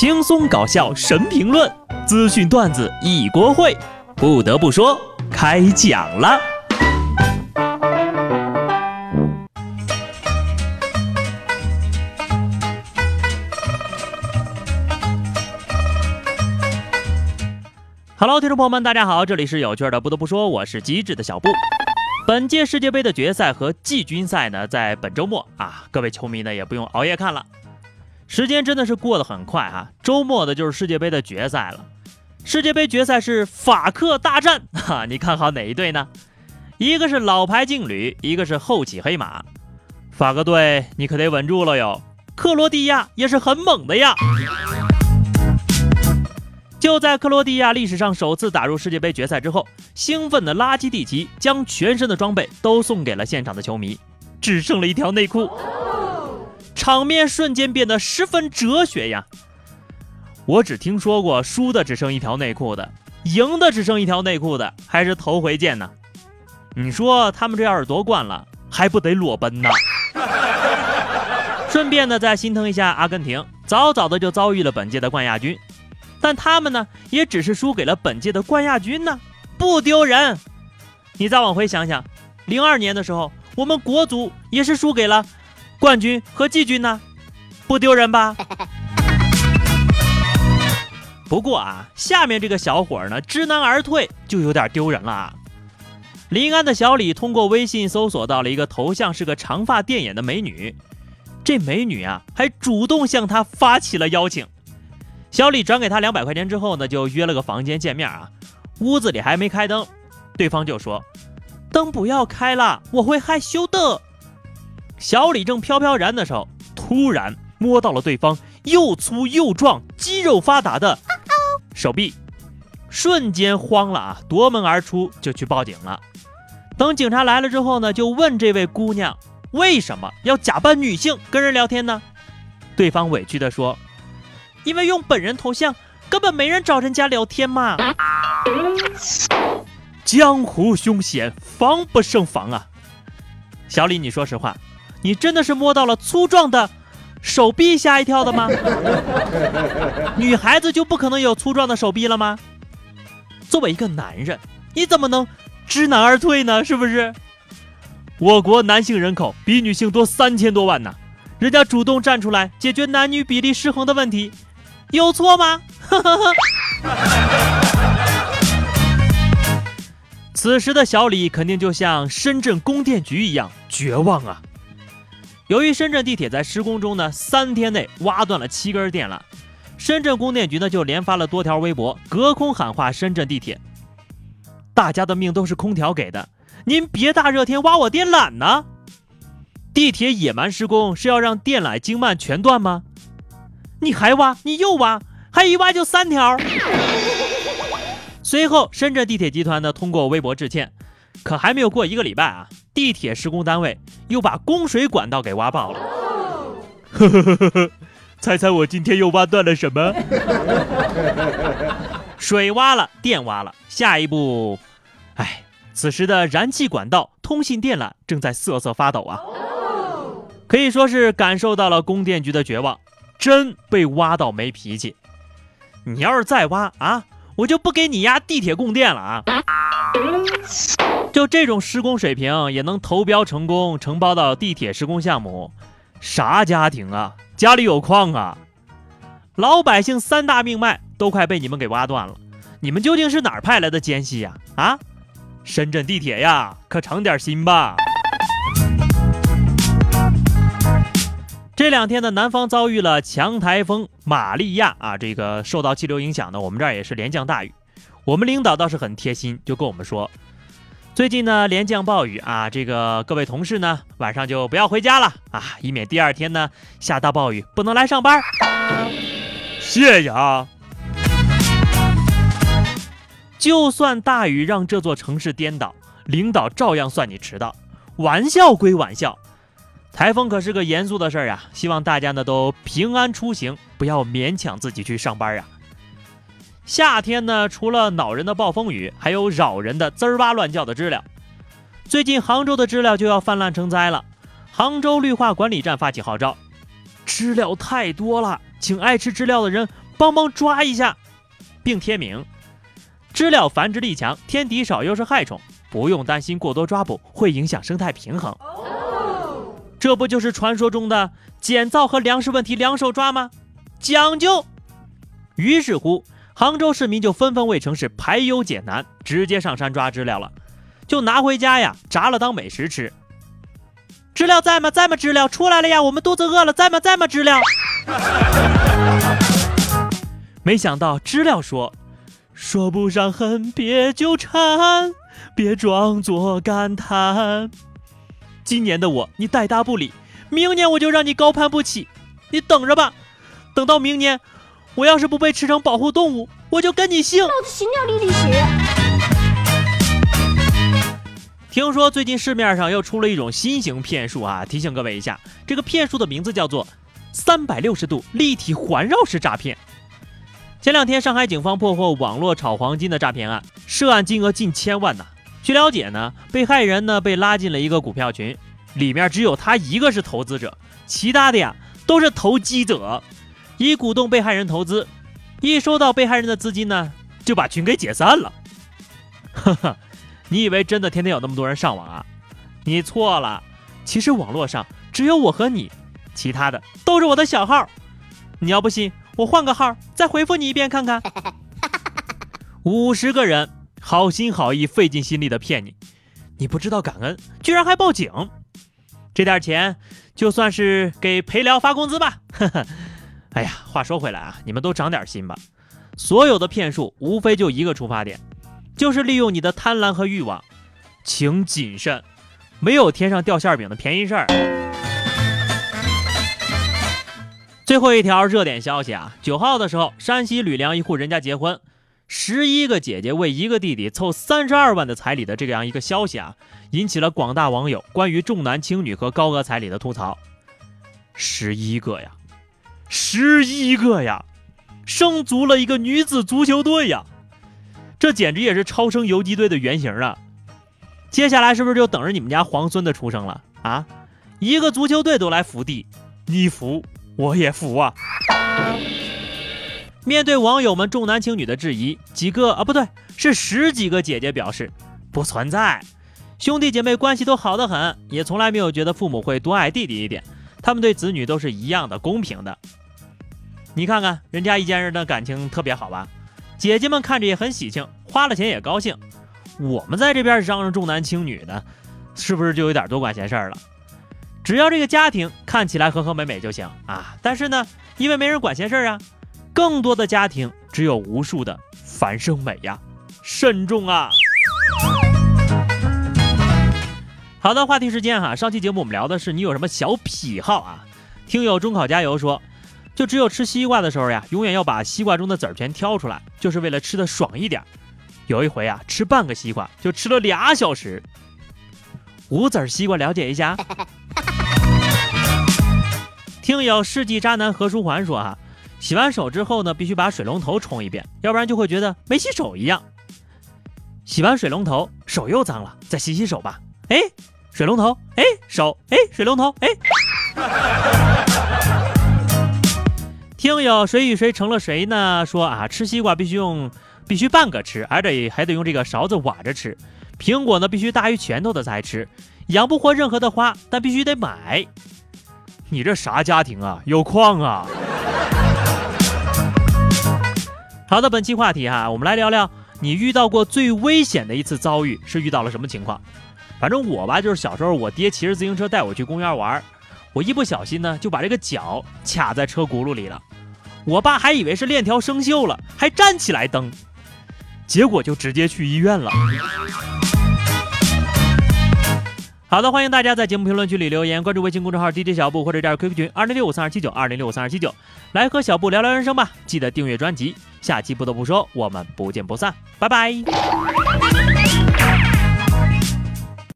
轻松搞笑神评论，资讯段子一锅烩。不得不说，开讲了。Hello，听众朋友们，大家好，这里是有趣的。不得不说，我是机智的小布。本届世界杯的决赛和季军赛呢，在本周末啊，各位球迷呢也不用熬夜看了。时间真的是过得很快啊！周末的就是世界杯的决赛了。世界杯决赛是法克大战，哈，你看好哪一队呢？一个是老牌劲旅，一个是后起黑马。法国队，你可得稳住了哟。克罗地亚也是很猛的呀。就在克罗地亚历史上首次打入世界杯决赛之后，兴奋的拉基蒂奇将全身的装备都送给了现场的球迷，只剩了一条内裤。场面瞬间变得十分哲学呀！我只听说过输的只剩一条内裤的，赢的只剩一条内裤的，还是头回见呢。你说他们这要是夺冠了，还不得裸奔呢？顺便呢，再心疼一下阿根廷，早早的就遭遇了本届的冠亚军，但他们呢，也只是输给了本届的冠亚军呢，不丢人。你再往回想想，零二年的时候，我们国足也是输给了。冠军和季军呢，不丢人吧？不过啊，下面这个小伙呢，知难而退就有点丢人了啊。临安的小李通过微信搜索到了一个头像是个长发电眼的美女，这美女啊还主动向他发起了邀请。小李转给他两百块钱之后呢，就约了个房间见面啊。屋子里还没开灯，对方就说：“灯不要开了，我会害羞的。”小李正飘飘然的时候，突然摸到了对方又粗又壮、肌肉发达的手臂，瞬间慌了啊！夺门而出就去报警了。等警察来了之后呢，就问这位姑娘为什么要假扮女性跟人聊天呢？对方委屈的说：“因为用本人头像根本没人找人家聊天嘛。”江湖凶险，防不胜防啊！小李，你说实话。你真的是摸到了粗壮的手臂吓一跳的吗？女孩子就不可能有粗壮的手臂了吗？作为一个男人，你怎么能知难而退呢？是不是？我国男性人口比女性多三千多万呢，人家主动站出来解决男女比例失衡的问题，有错吗？此时的小李肯定就像深圳供电局一样绝望啊！由于深圳地铁在施工中呢，三天内挖断了七根电缆，深圳供电局呢就连发了多条微博，隔空喊话深圳地铁：“大家的命都是空调给的，您别大热天挖我电缆呢！地铁野蛮施工是要让电缆经脉全断吗？你还挖，你又挖，还一挖就三条。”随后，深圳地铁集团呢通过微博致歉。可还没有过一个礼拜啊，地铁施工单位又把供水管道给挖爆了。呵呵呵呵呵，猜猜我今天又挖断了什么？水挖了，电挖了，下一步，哎，此时的燃气管道、通信电缆正在瑟瑟发抖啊，可以说是感受到了供电局的绝望，真被挖到没脾气。你要是再挖啊，我就不给你压地铁供电了啊！就这种施工水平也能投标成功承包到地铁施工项目，啥家庭啊？家里有矿啊？老百姓三大命脉都快被你们给挖断了，你们究竟是哪儿派来的奸细呀？啊，深圳地铁呀，可长点心吧！这两天呢，南方遭遇了强台风玛利亚啊，这个受到气流影响呢，我们这儿也是连降大雨。我们领导倒是很贴心，就跟我们说。最近呢，连降暴雨啊，这个各位同事呢，晚上就不要回家了啊，以免第二天呢下大暴雨不能来上班。谢谢啊！就算大雨让这座城市颠倒，领导照样算你迟到。玩笑归玩笑，台风可是个严肃的事儿啊，希望大家呢都平安出行，不要勉强自己去上班啊。夏天呢，除了恼人的暴风雨，还有扰人的滋儿哇乱叫的知了。最近杭州的知了就要泛滥成灾了，杭州绿化管理站发起号召：知了太多了，请爱吃知了的人帮忙抓一下，并贴名：知了繁殖力强，天敌少又是害虫，不用担心过多抓捕会影响生态平衡。这不就是传说中的减噪和粮食问题两手抓吗？讲究。于是乎，杭州市民就纷纷为城市排忧解难，直接上山抓知了了，就拿回家呀，炸了当美食吃。知了在吗？在吗？知了出来了呀！我们肚子饿了，在吗？在吗？知了。没想到知了说：“说不上恨，别纠缠，别装作感叹。今年的我你带大不理，明年我就让你高攀不起。你等着吧，等到明年。”我要是不被吃成保护动物，我就跟你姓。老子行尿里里血。听说最近市面上又出了一种新型骗术啊，提醒各位一下，这个骗术的名字叫做三百六十度立体环绕式诈骗。前两天，上海警方破获网络炒黄金的诈骗案，涉案金额近千万呢。据了解呢，被害人呢被拉进了一个股票群，里面只有他一个是投资者，其他的呀都是投机者。以鼓动被害人投资，一收到被害人的资金呢，就把群给解散了。呵呵，你以为真的天天有那么多人上网啊？你错了，其实网络上只有我和你，其他的都是我的小号。你要不信，我换个号再回复你一遍看看。五十个人好心好意费尽心力的骗你，你不知道感恩，居然还报警。这点钱就算是给陪聊发工资吧。呵呵。哎呀，话说回来啊，你们都长点心吧。所有的骗术无非就一个出发点，就是利用你的贪婪和欲望，请谨慎，没有天上掉馅饼的便宜事儿。最后一条热点消息啊，九号的时候，山西吕梁一户人家结婚，十一个姐姐为一个弟弟凑三十二万的彩礼的这样一个消息啊，引起了广大网友关于重男轻女和高额彩礼的吐槽。十一个呀！十一个呀，生足了一个女子足球队呀，这简直也是超生游击队的原型啊！接下来是不是就等着你们家皇孙的出生了啊？一个足球队都来福地，你服我也服啊！面对网友们重男轻女的质疑，几个啊不对，是十几个姐姐表示不存在，兄弟姐妹关系都好得很，也从来没有觉得父母会多爱弟弟一点，他们对子女都是一样的公平的。你看看人家一家人的感情特别好吧？姐姐们看着也很喜庆，花了钱也高兴。我们在这边嚷嚷重男轻女的，是不是就有点多管闲事了？只要这个家庭看起来和和美美就行啊！但是呢，因为没人管闲事啊，更多的家庭只有无数的繁生美呀，慎重啊！好的，话题时间哈，上期节目我们聊的是你有什么小癖好啊？听友中考加油说。就只有吃西瓜的时候呀，永远要把西瓜中的籽儿全挑出来，就是为了吃的爽一点。有一回啊，吃半个西瓜就吃了俩小时。无籽西瓜了解一下。听友世纪渣男何书桓说啊，洗完手之后呢，必须把水龙头冲一遍，要不然就会觉得没洗手一样。洗完水龙头，手又脏了，再洗洗手吧。哎，水龙头，哎，手，哎，水龙头，哎。听友谁与谁成了谁呢？说啊，吃西瓜必须用，必须半个吃，而且还得用这个勺子挖着吃。苹果呢，必须大于拳头的才吃。养不活任何的花，但必须得买。你这啥家庭啊？有矿啊！好的，本期话题哈，我们来聊聊你遇到过最危险的一次遭遇是遇到了什么情况？反正我吧，就是小时候我爹骑着自行车带我去公园玩，我一不小心呢就把这个脚卡在车轱辘里了。我爸还以为是链条生锈了，还站起来蹬，结果就直接去医院了。好的，欢迎大家在节目评论区里留言，关注微信公众号 DJ 小布或者加入 QQ 群二零六五三二七九二零六五三二七九，来和小布聊聊人生吧。记得订阅专辑，下期不得不说，我们不见不散，拜拜。